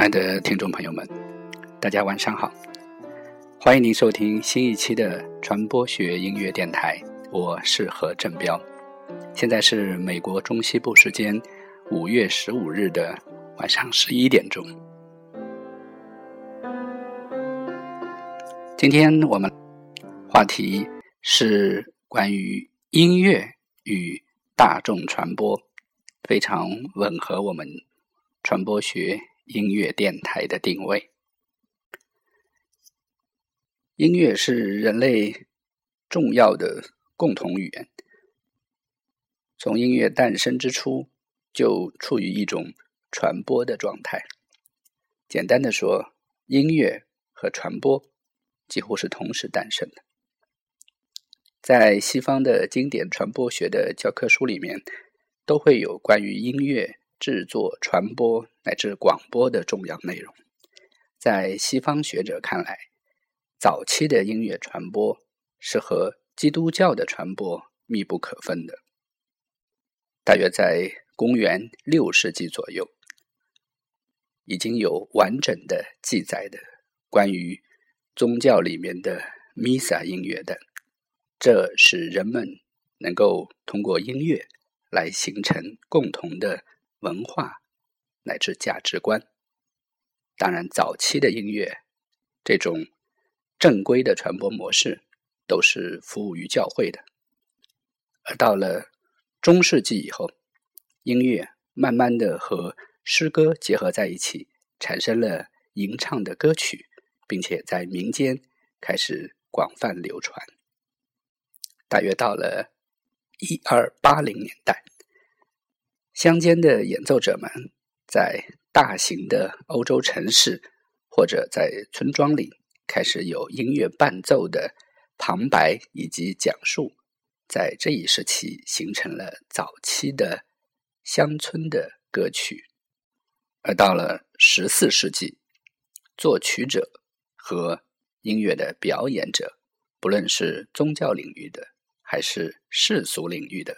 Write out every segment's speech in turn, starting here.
亲爱的听众朋友们，大家晚上好！欢迎您收听新一期的传播学音乐电台，我是何振彪。现在是美国中西部时间五月十五日的晚上十一点钟。今天我们话题是关于音乐与大众传播，非常吻合我们传播学。音乐电台的定位，音乐是人类重要的共同语言。从音乐诞生之初，就处于一种传播的状态。简单的说，音乐和传播几乎是同时诞生的。在西方的经典传播学的教科书里面，都会有关于音乐。制作、传播乃至广播的重要内容，在西方学者看来，早期的音乐传播是和基督教的传播密不可分的。大约在公元六世纪左右，已经有完整的记载的关于宗教里面的弥撒音乐的，这使人们能够通过音乐来形成共同的。文化乃至价值观，当然，早期的音乐这种正规的传播模式都是服务于教会的。而到了中世纪以后，音乐慢慢的和诗歌结合在一起，产生了吟唱的歌曲，并且在民间开始广泛流传。大约到了一二八零年代。乡间的演奏者们在大型的欧洲城市或者在村庄里开始有音乐伴奏的旁白以及讲述，在这一时期形成了早期的乡村的歌曲。而到了十四世纪，作曲者和音乐的表演者，不论是宗教领域的还是世俗领域的，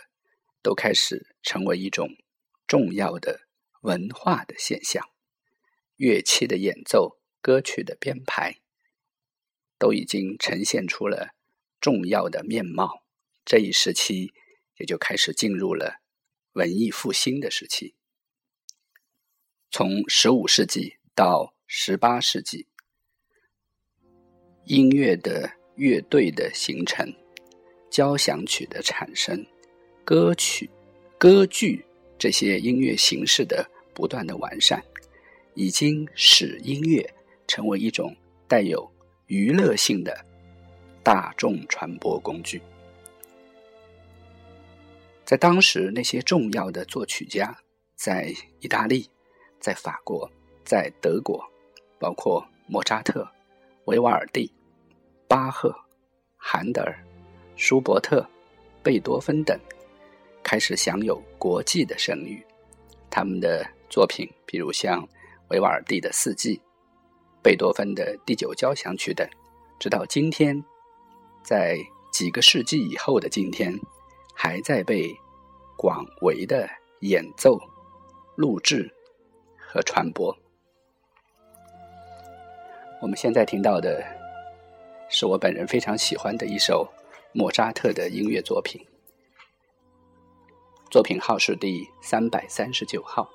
都开始成为一种。重要的文化的现象，乐器的演奏、歌曲的编排，都已经呈现出了重要的面貌。这一时期也就开始进入了文艺复兴的时期。从十五世纪到十八世纪，音乐的乐队的形成、交响曲的产生、歌曲、歌剧。这些音乐形式的不断的完善，已经使音乐成为一种带有娱乐性的大众传播工具。在当时，那些重要的作曲家，在意大利、在法国、在德国，包括莫扎特、维瓦尔第、巴赫、韩德尔、舒伯特、贝多芬等。开始享有国际的声誉，他们的作品，比如像维瓦尔第的《四季》、贝多芬的《第九交响曲》等，直到今天，在几个世纪以后的今天，还在被广为的演奏、录制和传播。我们现在听到的，是我本人非常喜欢的一首莫扎特的音乐作品。作品号是第三百三十九号，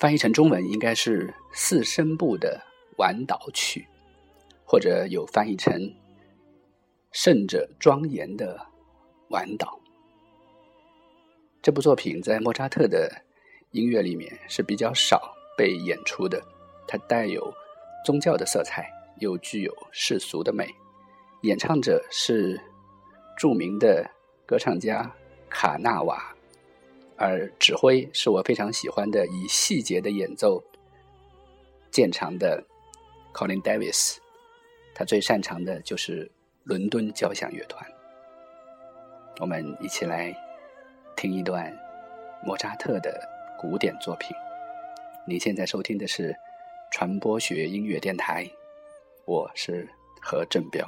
翻译成中文应该是四声部的晚岛曲，或者有翻译成圣者庄严的晚岛。这部作品在莫扎特的音乐里面是比较少被演出的，它带有宗教的色彩，又具有世俗的美。演唱者是著名的歌唱家。卡纳瓦，而指挥是我非常喜欢的，以细节的演奏见长的 Colin Davis，他最擅长的就是伦敦交响乐团。我们一起来听一段莫扎特的古典作品。你现在收听的是传播学音乐电台，我是何振彪。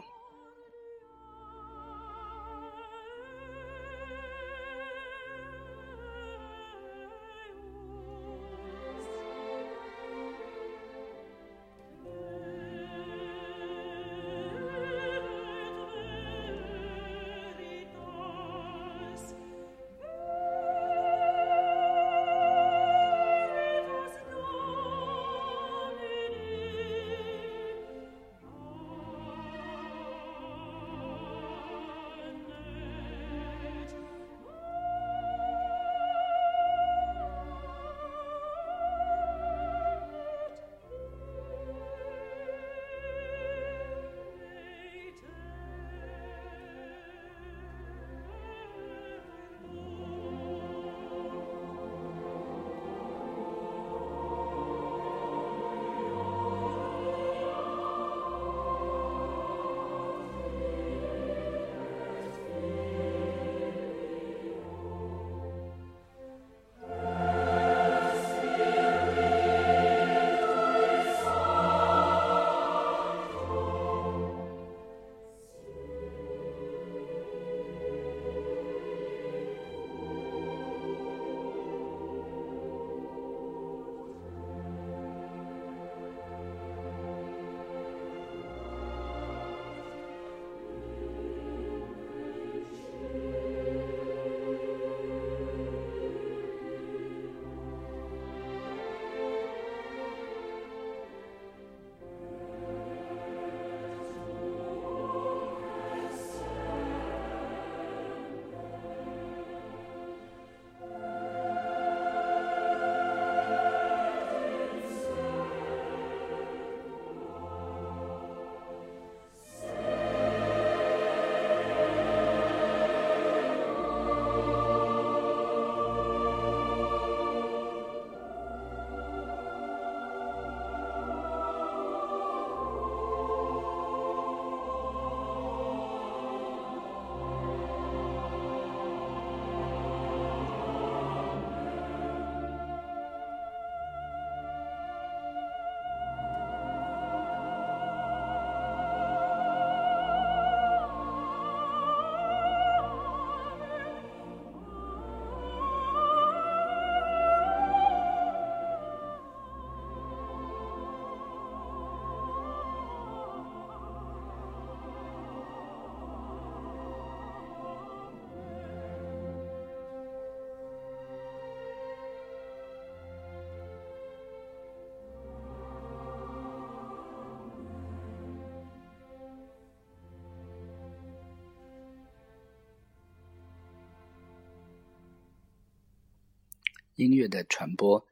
音乐的传播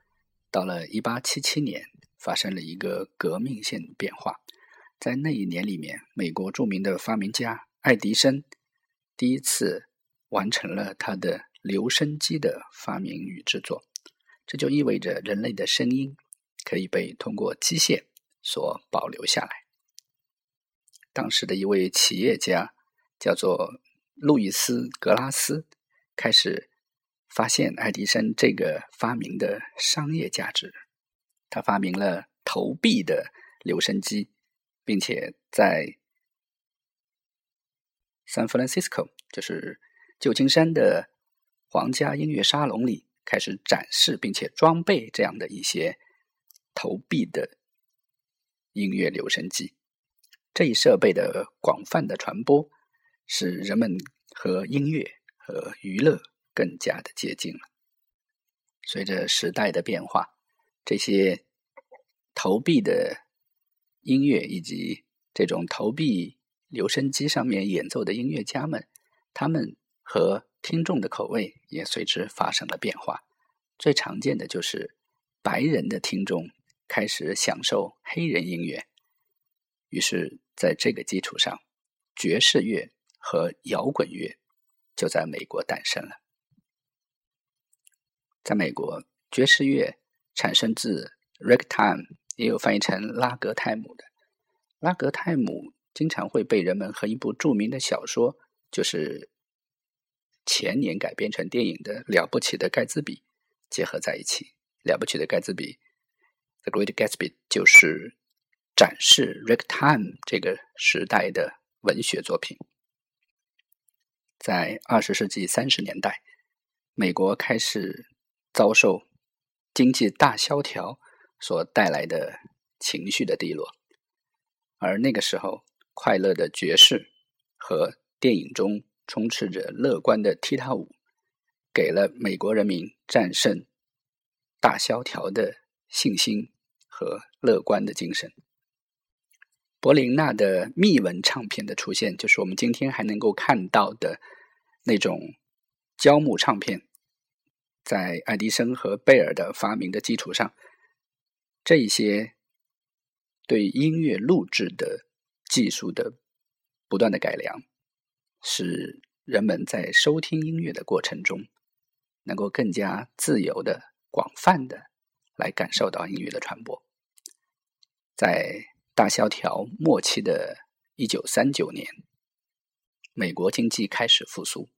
到了一八七七年发生了一个革命性变化。在那一年里面，美国著名的发明家爱迪生第一次完成了他的留声机的发明与制作。这就意味着人类的声音可以被通过机械所保留下来。当时的一位企业家叫做路易斯·格拉斯，开始发现爱迪生这个发明的商业价值。他发明了投币的留声机，并且在 San Francisco，就是旧金山的皇家音乐沙龙里。开始展示并且装备这样的一些投币的音乐留声机，这一设备的广泛的传播，使人们和音乐和娱乐更加的接近了。随着时代的变化，这些投币的音乐以及这种投币留声机上面演奏的音乐家们，他们和听众的口味也随之发生了变化，最常见的就是白人的听众开始享受黑人音乐，于是在这个基础上，爵士乐和摇滚乐就在美国诞生了。在美国，爵士乐产生自 ragtime，也有翻译成拉格泰姆的。拉格泰姆经常会被人们和一部著名的小说，就是。前年改编成电影的《了不起的盖茨比》结合在一起，《了不起的盖茨比》（The Great Gatsby） 就是展示 ragtime 这个时代的文学作品。在二十世纪三十年代，美国开始遭受经济大萧条所带来的情绪的低落，而那个时候，快乐的爵士和电影中。充斥着乐观的踢踏舞，给了美国人民战胜大萧条的信心和乐观的精神。柏林纳的密文唱片的出现，就是我们今天还能够看到的那种胶木唱片。在爱迪生和贝尔的发明的基础上，这一些对音乐录制的技术的不断的改良。使人们在收听音乐的过程中，能够更加自由的、广泛的来感受到音乐的传播。在大萧条末期的一九三九年，美国经济开始复苏，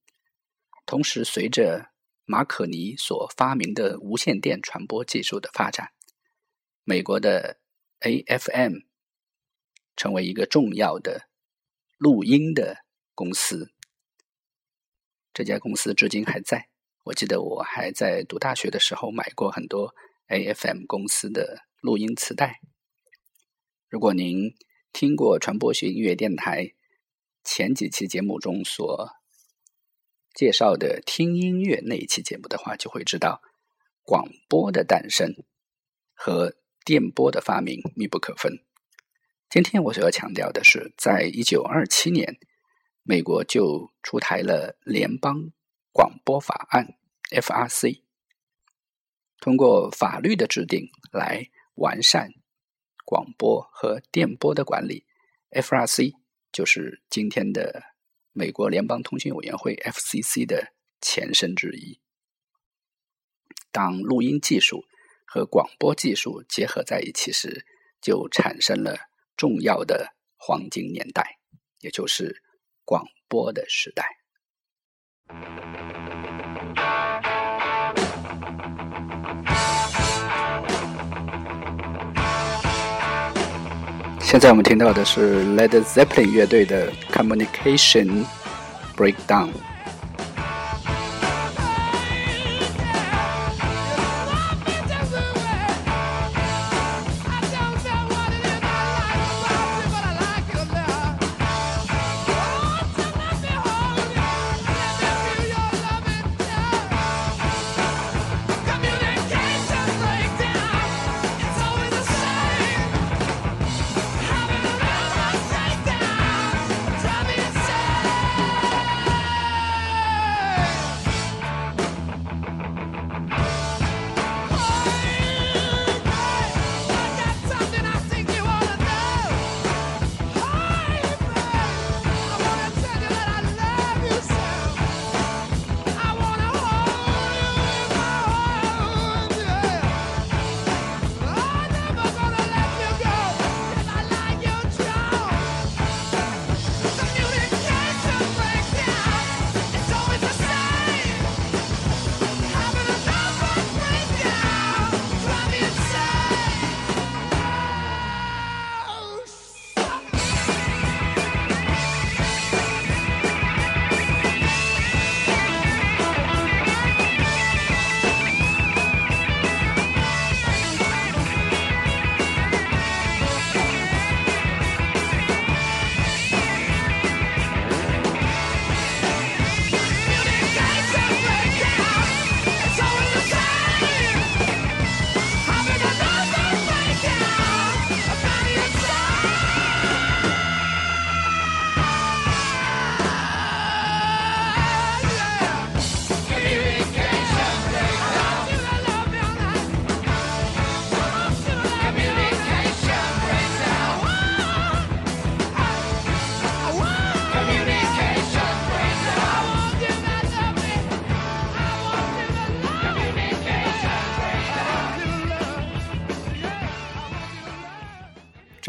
同时随着马可尼所发明的无线电传播技术的发展，美国的 AFM 成为一个重要的录音的。公司，这家公司至今还在。我记得我还在读大学的时候买过很多 AFM 公司的录音磁带。如果您听过传播学音乐电台前几期节目中所介绍的听音乐那一期节目的话，就会知道广播的诞生和电波的发明密不可分。今天我所要强调的是，在一九二七年。美国就出台了联邦广播法案 （FRC），通过法律的制定来完善广播和电波的管理。FRC 就是今天的美国联邦通信委员会 （FCC） 的前身之一。当录音技术和广播技术结合在一起时，就产生了重要的黄金年代，也就是。广播的时代。现在我们听到的是 Led Zeppelin 乐队的《Communication Breakdown》。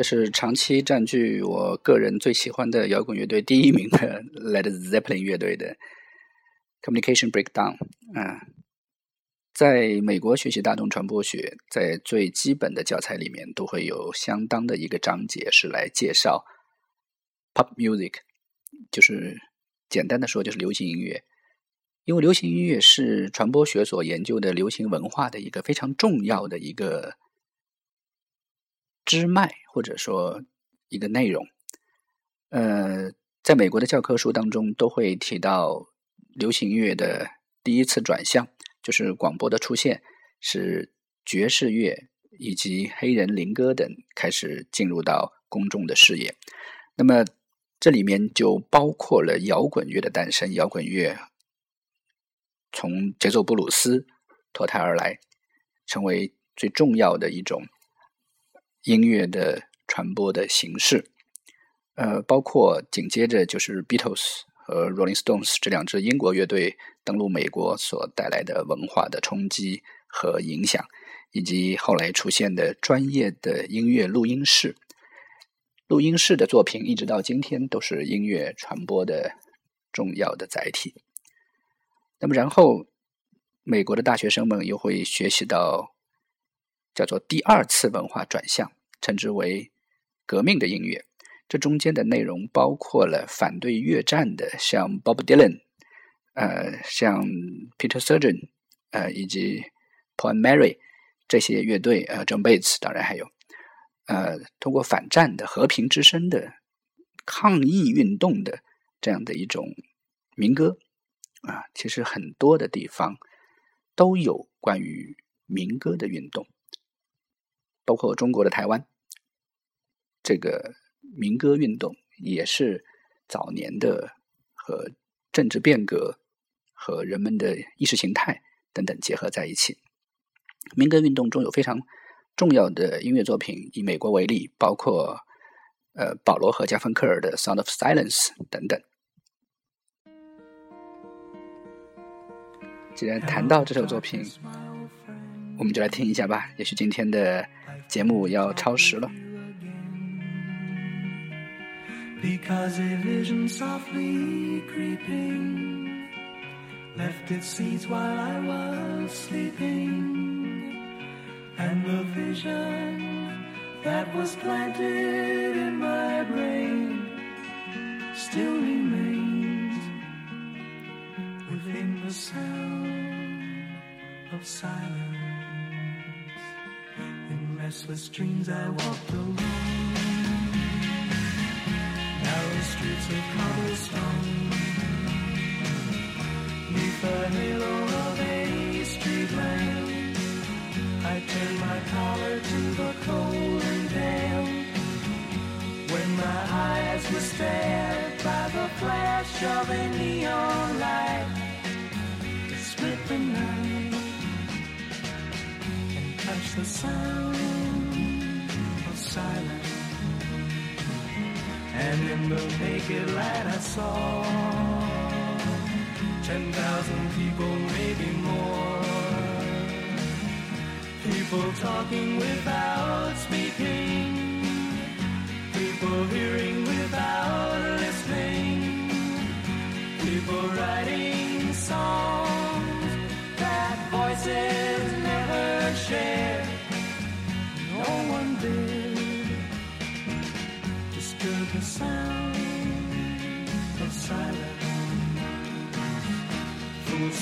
是长期占据我个人最喜欢的摇滚乐队第一名的 Led Zeppelin 乐队的 Communication Breakdown。啊，在美国学习大众传播学，在最基本的教材里面都会有相当的一个章节是来介绍 Pop Music，就是简单的说就是流行音乐。因为流行音乐是传播学所研究的流行文化的一个非常重要的一个。支脉或者说一个内容，呃，在美国的教科书当中都会提到流行音乐的第一次转向，就是广播的出现，使爵士乐以及黑人灵歌等开始进入到公众的视野。那么这里面就包括了摇滚乐的诞生，摇滚乐从节奏布鲁斯脱胎而来，成为最重要的一种。音乐的传播的形式，呃，包括紧接着就是 Beatles 和 Rolling Stones 这两支英国乐队登陆美国所带来的文化的冲击和影响，以及后来出现的专业的音乐录音室。录音室的作品一直到今天都是音乐传播的重要的载体。那么，然后美国的大学生们又会学习到叫做第二次文化转向。称之为革命的音乐，这中间的内容包括了反对越战的，像 Bob Dylan，呃，像 Peter Surgeon，呃，以及 Paul Mary 这些乐队，呃，John Bates，当然还有，呃，通过反战的和平之声的抗议运动的这样的一种民歌，啊，其实很多的地方都有关于民歌的运动。包括中国的台湾，这个民歌运动也是早年的和政治变革和人们的意识形态等等结合在一起。民歌运动中有非常重要的音乐作品，以美国为例，包括呃保罗和加芬克尔的《Sound of Silence》等等。既然谈到这首作品，我们就来听一下吧。也许今天的。节目要超时了。Because a vision softly creeping left its seeds while I was sleeping, and the vision that was planted in my brain still remains within the sound of silence restless dreams I walked alone. Narrow streets of cobblestone. Neath the halo of a street lamp, I turned my collar to the cold and damp. When my eyes were stared by the flash of a neon light, the sound of silence. And in the naked light I saw ten thousand people, maybe more. People talking without speaking.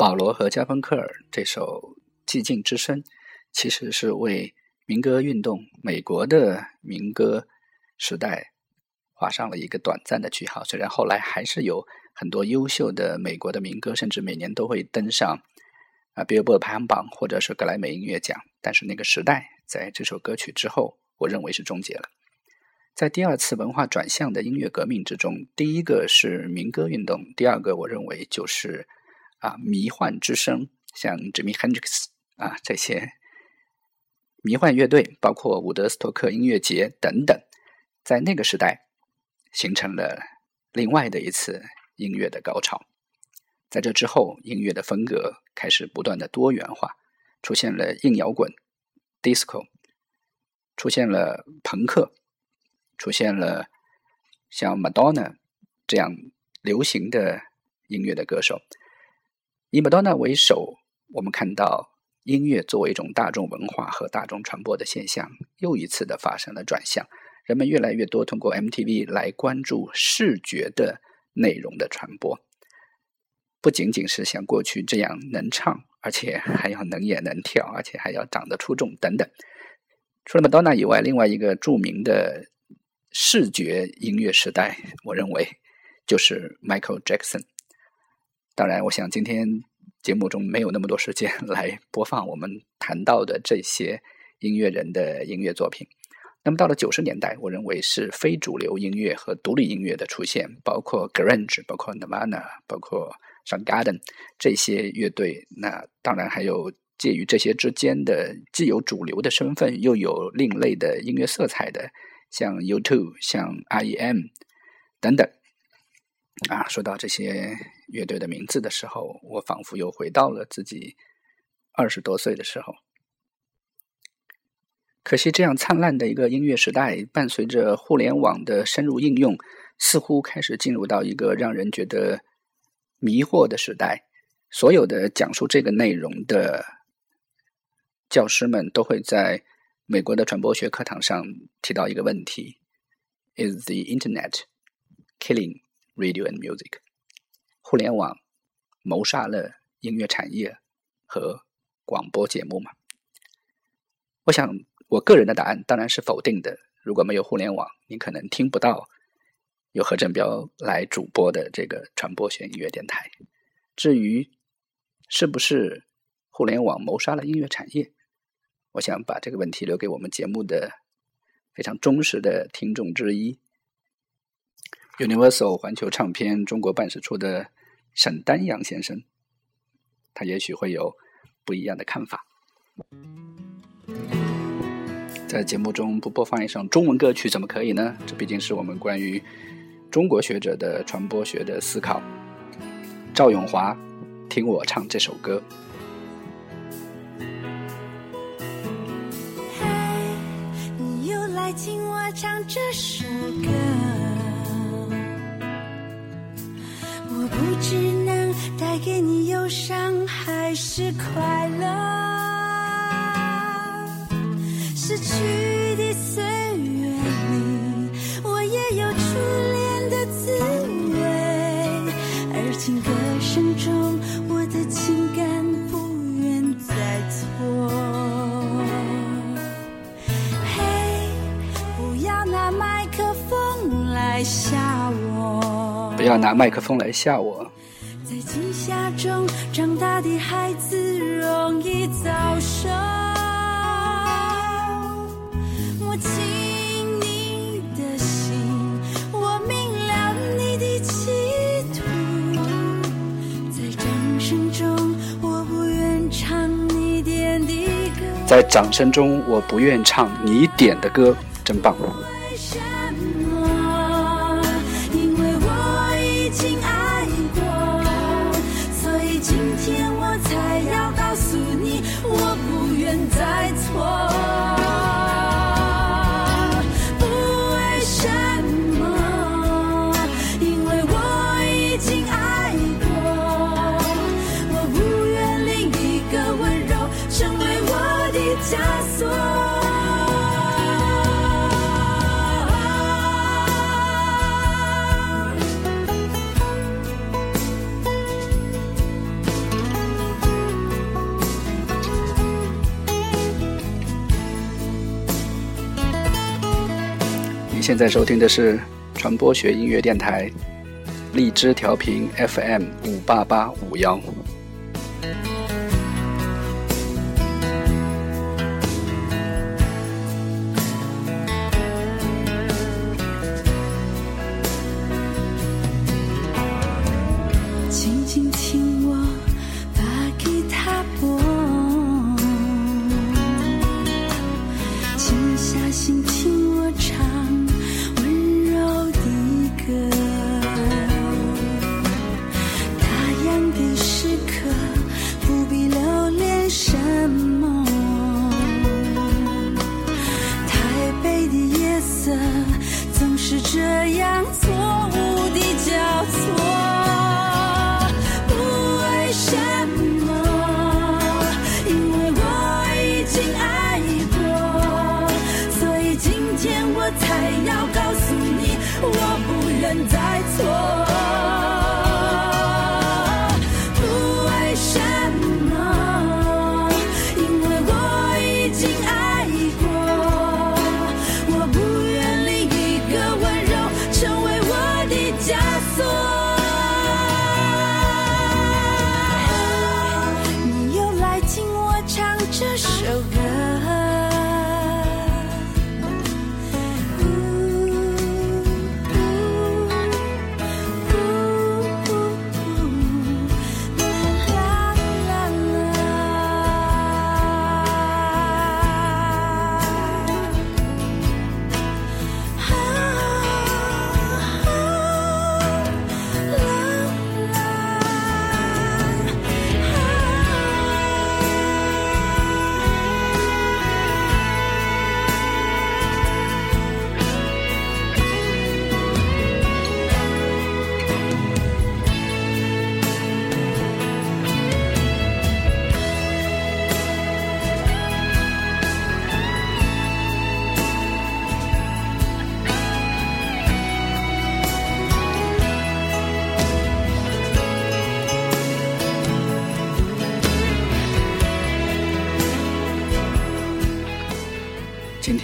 保罗和加芬克尔这首《寂静之声》，其实是为民歌运动、美国的民歌时代画上了一个短暂的句号。虽然后来还是有很多优秀的美国的民歌，甚至每年都会登上啊 Billboard 排行榜或者是格莱美音乐奖，但是那个时代在这首歌曲之后，我认为是终结了。在第二次文化转向的音乐革命之中，第一个是民歌运动，第二个我认为就是。啊，迷幻之声，像 Jimmy Hendrix 啊这些迷幻乐队，包括伍德斯托克音乐节等等，在那个时代形成了另外的一次音乐的高潮。在这之后，音乐的风格开始不断的多元化，出现了硬摇滚、disco，出现了朋克，出现了像 Madonna 这样流行的音乐的歌手。以麦当娜为首，我们看到音乐作为一种大众文化和大众传播的现象，又一次的发生了转向。人们越来越多通过 MTV 来关注视觉的内容的传播，不仅仅是像过去这样能唱，而且还要能演能跳，而且还要长得出众等等。除了麦当娜以外，另外一个著名的视觉音乐时代，我认为就是 Michael Jackson。当然，我想今天节目中没有那么多时间 来播放我们谈到的这些音乐人的音乐作品。那么到了九十年代，我认为是非主流音乐和独立音乐的出现，包括 Grunge、包括 Nirvana、包括 s o n g a r d e n 这些乐队。那当然还有介于这些之间的，既有主流的身份，又有另类的音乐色彩的，像 U2、像 R.E.M. 等等。啊，说到这些乐队的名字的时候，我仿佛又回到了自己二十多岁的时候。可惜，这样灿烂的一个音乐时代，伴随着互联网的深入应用，似乎开始进入到一个让人觉得迷惑的时代。所有的讲述这个内容的教师们，都会在美国的传播学课堂上提到一个问题：Is the Internet killing？Radio and music，互联网谋杀了音乐产业和广播节目嘛？我想，我个人的答案当然是否定的。如果没有互联网，你可能听不到由何振彪来主播的这个传播学音乐电台。至于是不是互联网谋杀了音乐产业，我想把这个问题留给我们节目的非常忠实的听众之一。Universal 环球唱片中国办事处的沈丹阳先生，他也许会有不一样的看法。在节目中不播放一首中文歌曲怎么可以呢？这毕竟是我们关于中国学者的传播学的思考。赵永华，听我唱这首歌。你又来听我唱这首歌。不知能带给你忧伤还是快乐，失去不要拿麦克风来吓我。在惊吓中长大的孩子容易早熟。我亲你的心，我明了你的企图。在掌声中，我不愿唱你点的歌。在掌声中，我不愿唱你点的歌，真棒。你现在收听的是传播学音乐电台，荔枝调频 FM 五八八五幺。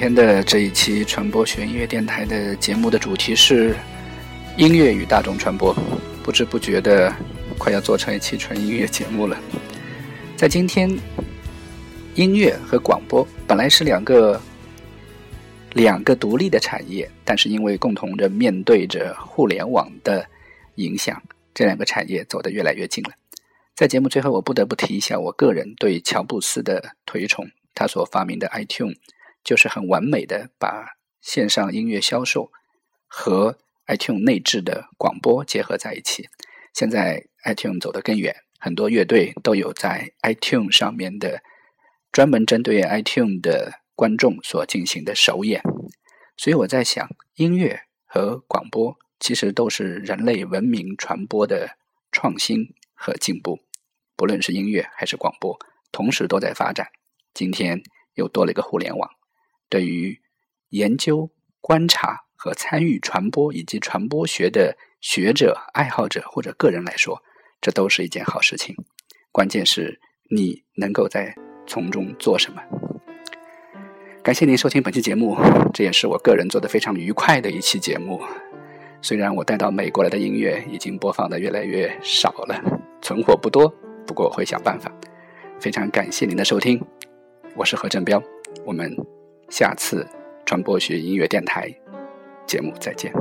今天的这一期传播学音乐电台的节目的主题是音乐与大众传播，不知不觉的快要做成一期纯音乐节目了。在今天，音乐和广播本来是两个两个独立的产业，但是因为共同的面对着互联网的影响，这两个产业走得越来越近了。在节目最后，我不得不提一下我个人对乔布斯的推崇，他所发明的 iTunes。就是很完美的把线上音乐销售和 iTune 内置的广播结合在一起。现在 iTune 走得更远，很多乐队都有在 iTune 上面的专门针对 iTune 的观众所进行的首演。所以我在想，音乐和广播其实都是人类文明传播的创新和进步，不论是音乐还是广播，同时都在发展。今天又多了一个互联网。对于研究、观察和参与传播以及传播学的学者、爱好者或者个人来说，这都是一件好事情。关键是你能够在从中做什么。感谢您收听本期节目，这也是我个人做的非常愉快的一期节目。虽然我带到美国来的音乐已经播放的越来越少了，存货不多，不过我会想办法。非常感谢您的收听，我是何振彪，我们。下次传播学音乐电台节目再见。